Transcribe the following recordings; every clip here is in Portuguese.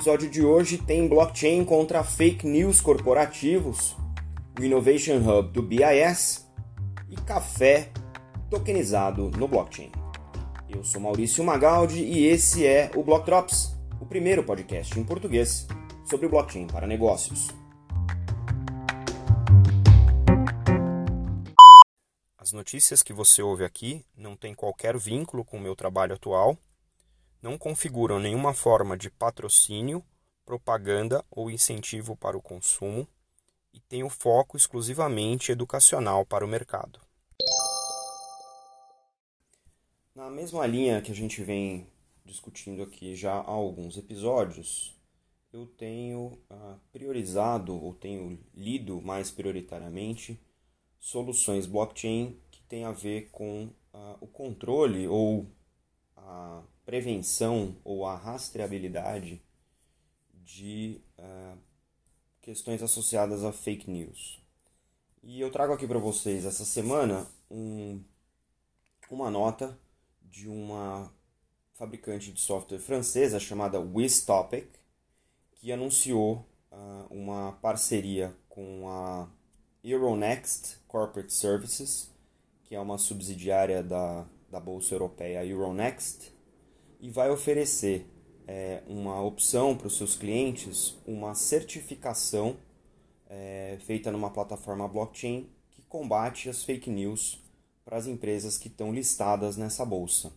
episódio de hoje tem blockchain contra fake news corporativos, o Innovation Hub do BIS e café tokenizado no blockchain. Eu sou Maurício Magaldi e esse é o Block Drops, o primeiro podcast em português sobre blockchain para negócios. As notícias que você ouve aqui não têm qualquer vínculo com o meu trabalho atual, não configuram nenhuma forma de patrocínio, propaganda ou incentivo para o consumo e têm o foco exclusivamente educacional para o mercado. Na mesma linha que a gente vem discutindo aqui já há alguns episódios, eu tenho uh, priorizado ou tenho lido mais prioritariamente soluções blockchain que tem a ver com uh, o controle ou a prevenção ou a rastreabilidade de uh, questões associadas a fake news. E eu trago aqui para vocês essa semana um, uma nota de uma fabricante de software francesa chamada WizTopic, que anunciou uh, uma parceria com a Euronext Corporate Services, que é uma subsidiária da, da Bolsa Europeia Euronext, e vai oferecer é, uma opção para os seus clientes, uma certificação é, feita numa plataforma blockchain que combate as fake news para as empresas que estão listadas nessa bolsa.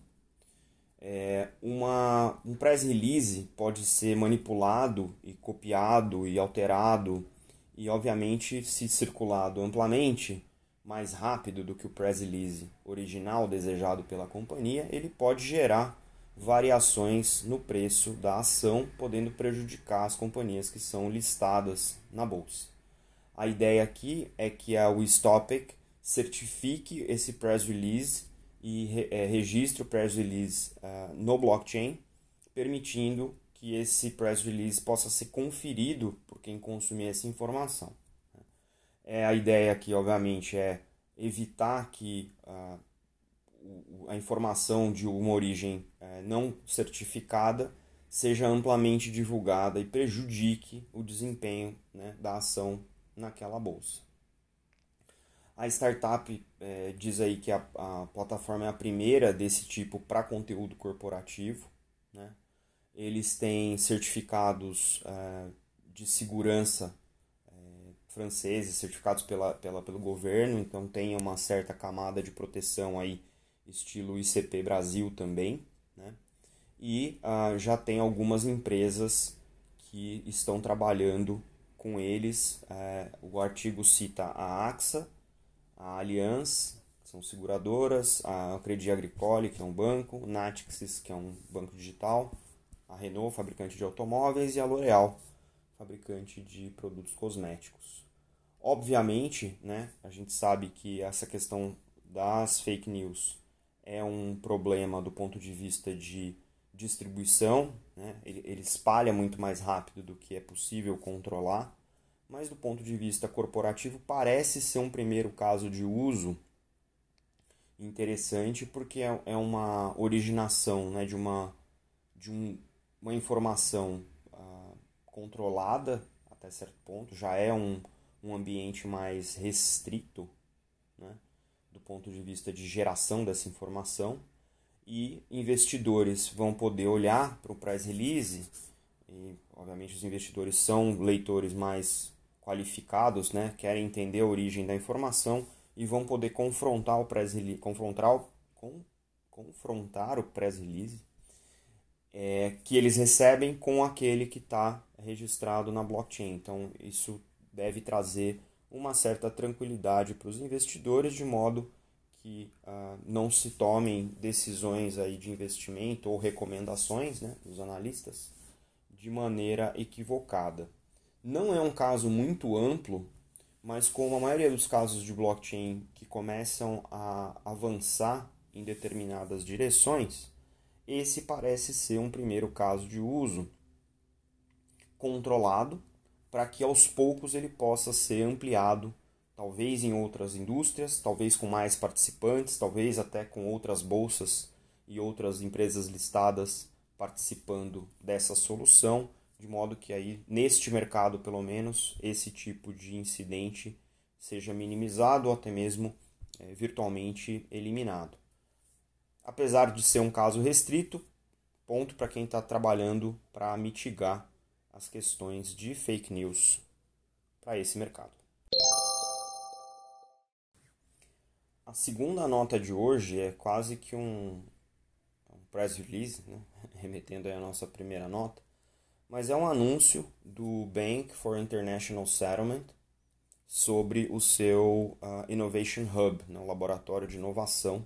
É, uma, um press release pode ser manipulado e copiado e alterado e obviamente se circulado amplamente mais rápido do que o press release original desejado pela companhia, ele pode gerar variações no preço da ação, podendo prejudicar as companhias que são listadas na bolsa. A ideia aqui é que a Wistopic certifique esse press release e é, registre o press release uh, no blockchain, permitindo que esse press release possa ser conferido por quem consumir essa informação. É, a ideia aqui, obviamente, é evitar que uh, a informação de uma origem uh, não certificada seja amplamente divulgada e prejudique o desempenho né, da ação naquela bolsa. A startup é, diz aí que a, a, plataforma é a primeira desse tipo para conteúdo corporativo. Né? Eles têm certificados uh, de segurança franceses, certificados pela, pela, pelo governo, então tem uma certa camada de proteção aí, estilo ICP Brasil também. Né? E uh, já tem algumas empresas que estão trabalhando com eles. o artigo cita a AXA, a Allianz, que são seguradoras, a Credit Agricole, que é um banco, Natixis, que é um banco digital, a Renault, fabricante de automóveis, e a L'Oréal, fabricante de produtos cosméticos. Obviamente, né, a gente sabe que essa questão das fake news é um problema do ponto de vista de distribuição, né? ele, ele espalha muito mais rápido do que é possível controlar, mas do ponto de vista corporativo parece ser um primeiro caso de uso interessante porque é, é uma originação né, de uma, de um, uma informação uh, controlada até certo ponto, já é um, um ambiente mais restrito né, do ponto de vista de geração dessa informação e investidores vão poder olhar para o press release e obviamente os investidores são leitores mais qualificados, né, querem entender a origem da informação e vão poder confrontar o press release, confrontar, com, confrontar o press release é, que eles recebem com aquele que está registrado na blockchain. Então, isso deve trazer uma certa tranquilidade para os investidores, de modo que uh, não se tomem decisões aí de investimento ou recomendações né, dos analistas de maneira equivocada. Não é um caso muito amplo, mas como a maioria dos casos de blockchain que começam a avançar em determinadas direções, esse parece ser um primeiro caso de uso controlado para que aos poucos ele possa ser ampliado, talvez em outras indústrias, talvez com mais participantes, talvez até com outras bolsas e outras empresas listadas participando dessa solução, de modo que aí neste mercado, pelo menos, esse tipo de incidente seja minimizado ou até mesmo é, virtualmente eliminado. Apesar de ser um caso restrito, ponto para quem está trabalhando para mitigar as questões de fake news para esse mercado. A segunda nota de hoje é quase que um, um press release, né? remetendo à nossa primeira nota, mas é um anúncio do Bank for International Settlement sobre o seu uh, Innovation Hub, né? laboratório de inovação,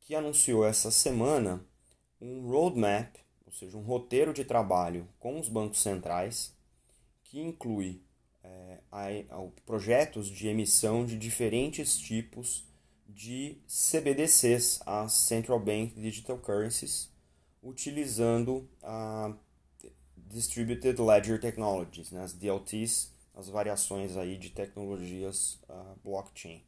que anunciou essa semana um roadmap, ou seja, um roteiro de trabalho com os bancos centrais, que inclui é, a, a, projetos de emissão de diferentes tipos de CBDCs, as Central Bank Digital Currencies, utilizando a Distributed Ledger Technologies, né, as DLTs, as variações aí de tecnologias uh, blockchain.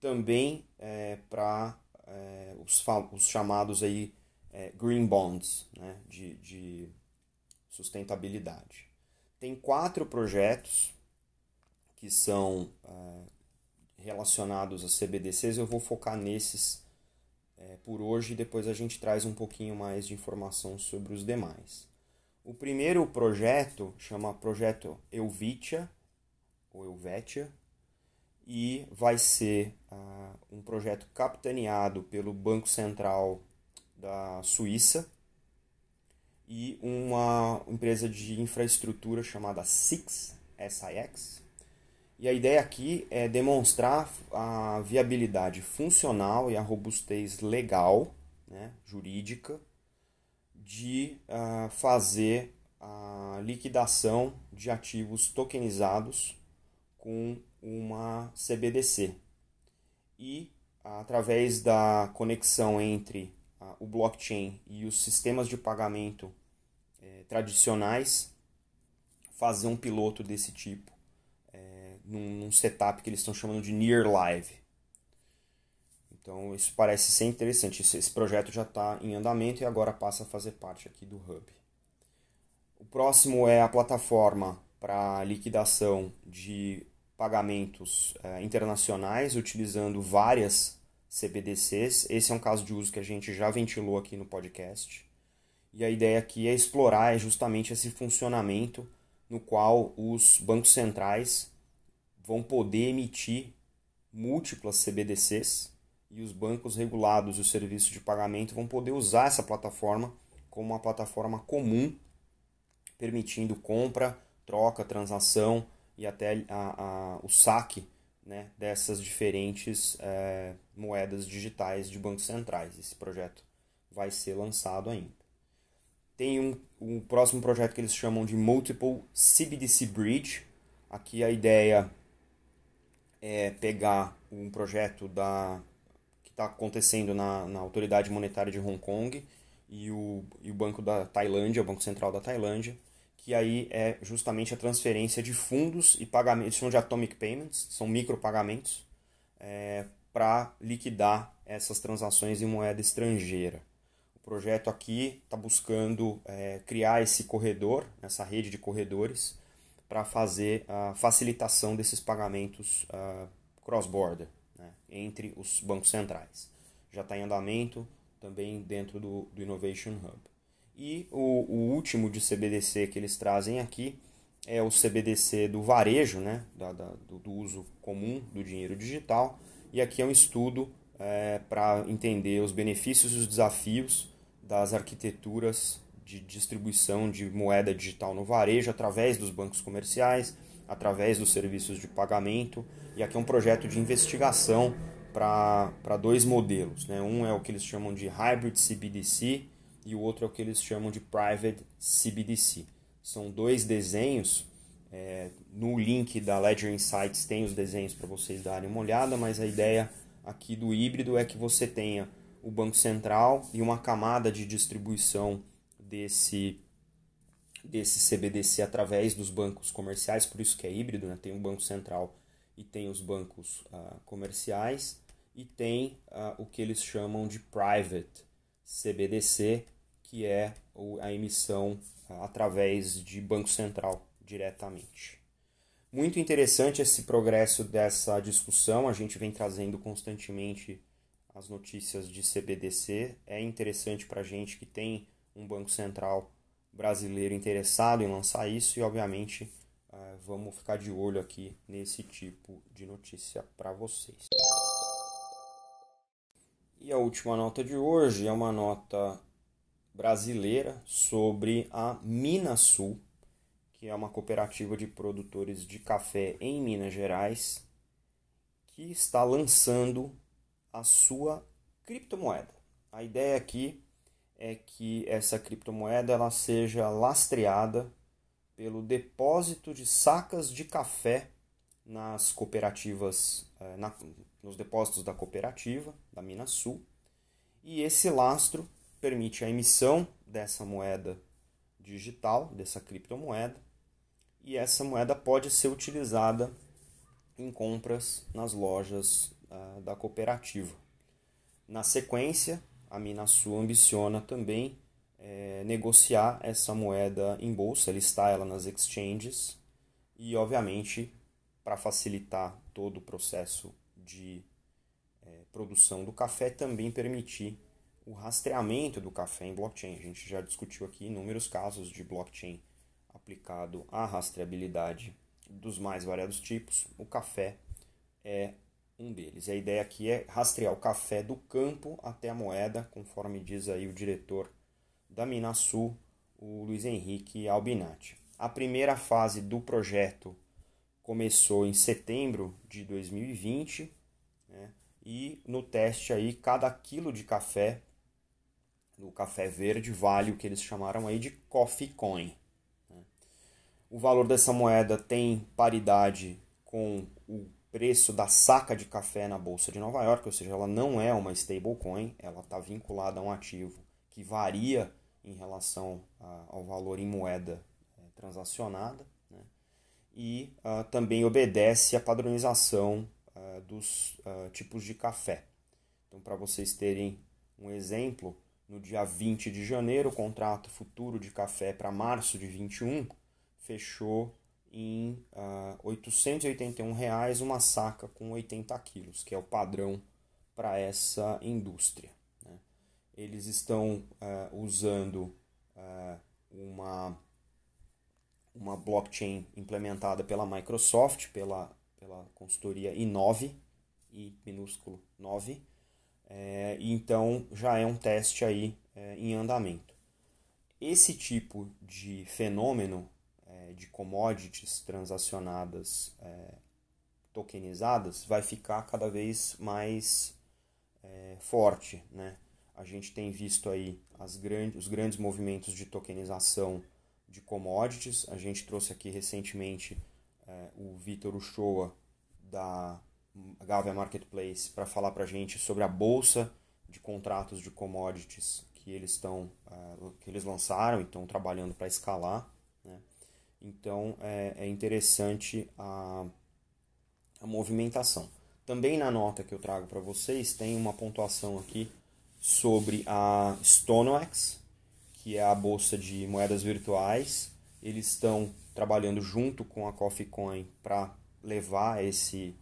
Também é, para é, os, os, chamados aí é, green bonds, né, de, de sustentabilidade. Tem quatro projetos que são é, relacionados a CBDCs, eu vou focar nesses é, por hoje e depois a gente traz um pouquinho mais de informação sobre os demais. O primeiro projeto chama Projeto Elvitia, ou Elvetia, e vai ser uh, um projeto capitaneado pelo Banco Central da Suíça e uma empresa de infraestrutura chamada SIX, SIX. E a ideia aqui é demonstrar a viabilidade funcional e a robustez legal, né, jurídica, de uh, fazer a liquidação de ativos tokenizados com uma CBDC. E através da conexão entre o blockchain e os sistemas de pagamento eh, tradicionais, fazer um piloto desse tipo eh, num, num setup que eles estão chamando de Near Live. Então isso parece ser interessante. Esse projeto já está em andamento e agora passa a fazer parte aqui do Hub. O próximo é a plataforma para liquidação de pagamentos é, internacionais utilizando várias CBDCs. Esse é um caso de uso que a gente já ventilou aqui no podcast. E a ideia aqui é explorar justamente esse funcionamento no qual os bancos centrais vão poder emitir múltiplas CBDCs e os bancos regulados e os serviços de pagamento vão poder usar essa plataforma como uma plataforma comum, permitindo compra, troca, transação e até a, a, o saque né, dessas diferentes é, moedas digitais de bancos centrais. Esse projeto vai ser lançado ainda. Tem um, um próximo projeto que eles chamam de Multiple CBDC Bridge. Aqui a ideia é pegar um projeto da está acontecendo na, na Autoridade Monetária de Hong Kong e o, e o Banco da Tailândia, o Banco Central da Tailândia, que aí é justamente a transferência de fundos e pagamentos, chamam de atomic payments, são micropagamentos, é, para liquidar essas transações em moeda estrangeira. O projeto aqui está buscando é, criar esse corredor, essa rede de corredores, para fazer a facilitação desses pagamentos uh, cross-border né, entre os bancos centrais. Já está em andamento também dentro do, do Innovation Hub. E o, o, último de CBDC que eles trazem aqui é o CBDC do varejo, né, da, da do, do, uso comum do dinheiro digital. E aqui é um estudo é, para entender os benefícios e os desafios das arquiteturas de distribuição de moeda digital no varejo através dos bancos comerciais, através dos serviços de pagamento. E aqui é um projeto de investigação para dois modelos. Né? Um é o que eles chamam de Hybrid CBDC e o outro é o que eles chamam de Private CBDC. São dois desenhos. É, no link da Ledger Insights tem os desenhos para vocês darem uma olhada, mas a ideia aqui do híbrido é que você tenha o Banco Central e uma camada de distribuição desse desse CBDC através dos bancos comerciais, por isso que é híbrido, né? tem um banco central e tem os bancos uh, comerciais, e tem uh, o que eles chamam de private CBDC, que é a emissão através de Banco Central diretamente. Muito interessante esse progresso dessa discussão, a gente vem trazendo constantemente as notícias de CBDC. É interessante para a gente que tem um Banco Central brasileiro interessado em lançar isso e, obviamente, eh, vamos ficar de olho aqui nesse tipo de notícia para vocês. E a última nota de hoje é uma nota brasileira sobre a Minasul, que é uma cooperativa de produtores de café em Minas Gerais, que está lançando a sua criptomoeda. A ideia aqui é que essa criptomoeda ela seja lastreada pelo depósito de sacas de café nas cooperativas, eh, na, nos depósitos da cooperativa, da Minas Sul, e esse lastro permite a emissão dessa moeda digital, dessa criptomoeda, e essa moeda pode ser utilizada em compras nas lojas uh, da cooperativa. Na sequência, a Minasul ambiciona também é, negociar essa moeda em bolsa, listar ela nas exchanges e, obviamente, para facilitar todo o processo de é, produção do café, também permitir o rastreamento do café em blockchain. A gente já discutiu aqui inúmeros casos de blockchain aplicado à rastreabilidade dos mais variados tipos. O café é um deles. A ideia aqui é rastrear o café do campo até a moeda, conforme diz aí o diretor da Minasul, o Luiz Henrique Albinati. A primeira fase do projeto começou em setembro de 2020 né, e no teste aí cada quilo de café, do café verde, vale o que eles chamaram aí de Coffee Coin. Né. O valor dessa moeda tem paridade com o preço da saca de café na Bolsa de Nova York, ou seja, ela não é uma stablecoin, ela está vinculada a um ativo que varia em relação ao valor em moeda é, transacionada? E uh, também obedece à padronização uh, dos uh, tipos de café. Então, para vocês terem um exemplo, no dia 20 de janeiro, o contrato futuro de café para março de 21 fechou em uh, 881 reais uma saca com 80 quilos, que é o padrão para essa indústria. Né? Eles estão uh, usando uh, uma, uma blockchain implementada pela Microsoft, pela, pela consultoria i9, i minúsculo 9, é, então já é um teste aí é, em andamento. Esse tipo de fenômeno é, de commodities transacionadas é, tokenizadas vai ficar cada vez mais é, forte. Né? A gente tem visto aí as os grandes movimentos de tokenização de commodities. A gente trouxe aqui recentemente é, o Vitor Uchoa da Gavia Marketplace para falar para a gente sobre a bolsa de contratos de commodities que eles estão uh, que eles lançaram e estão trabalhando para escalar. Né? Então é, é interessante a, a movimentação. Também na nota que eu trago para vocês tem uma pontuação aqui sobre a StoneX, que é a bolsa de moedas virtuais. Eles estão trabalhando junto com a Coffee Coin para levar esse,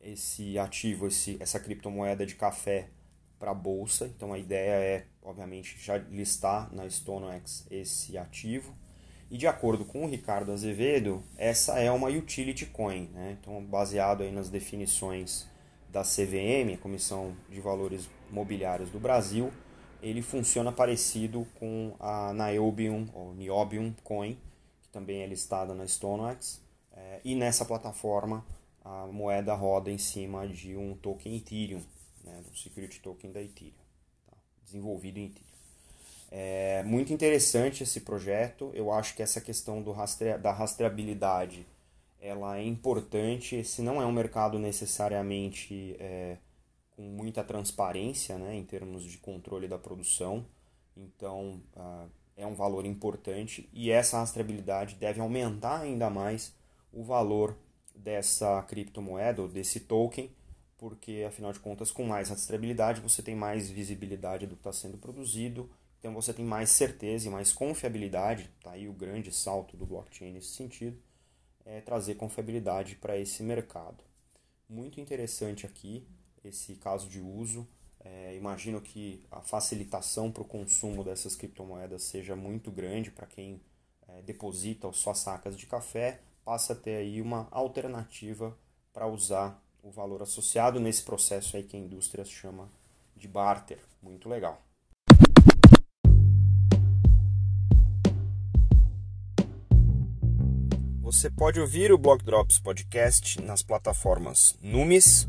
esse ativo, esse, essa criptomoeda de café para a bolsa. Então a ideia é, obviamente, já listar na StoneX esse ativo. E de acordo com o Ricardo Azevedo, essa é uma utility coin, né? então baseado aí nas definições da CVM, a Comissão de Valores Mobiliários do Brasil, ele funciona parecido com a Niobium ou Niobium Coin, que também é listada na StoneX, é, e nessa plataforma a moeda roda em cima de um token Ethereum, né, do security token da Ethereum, tá? desenvolvido em Ethereum. É muito interessante esse projeto. Eu acho que essa questão do rastre... da rastreabilidade ela é importante. Esse não é um mercado necessariamente é, com muita transparência né, em termos de controle da produção. Então uh, é um valor importante e essa rastreabilidade deve aumentar ainda mais o valor dessa criptomoeda ou desse token, porque afinal de contas, com mais rastreabilidade você tem mais visibilidade do que está sendo produzido Então você tem mais certeza e mais confiabilidade, tá aí o grande salto do blockchain nesse sentido, é trazer confiabilidade para esse mercado. Muito interessante aqui esse caso de uso. É, imagino que a facilitação para o consumo dessas criptomoedas seja muito grande para quem é, deposita suas sacas de café, passa a ter aí uma alternativa para usar o valor associado nesse processo aí que a indústria chama de barter. Muito legal. Você pode ouvir o Block Drops Podcast nas plataformas Numis,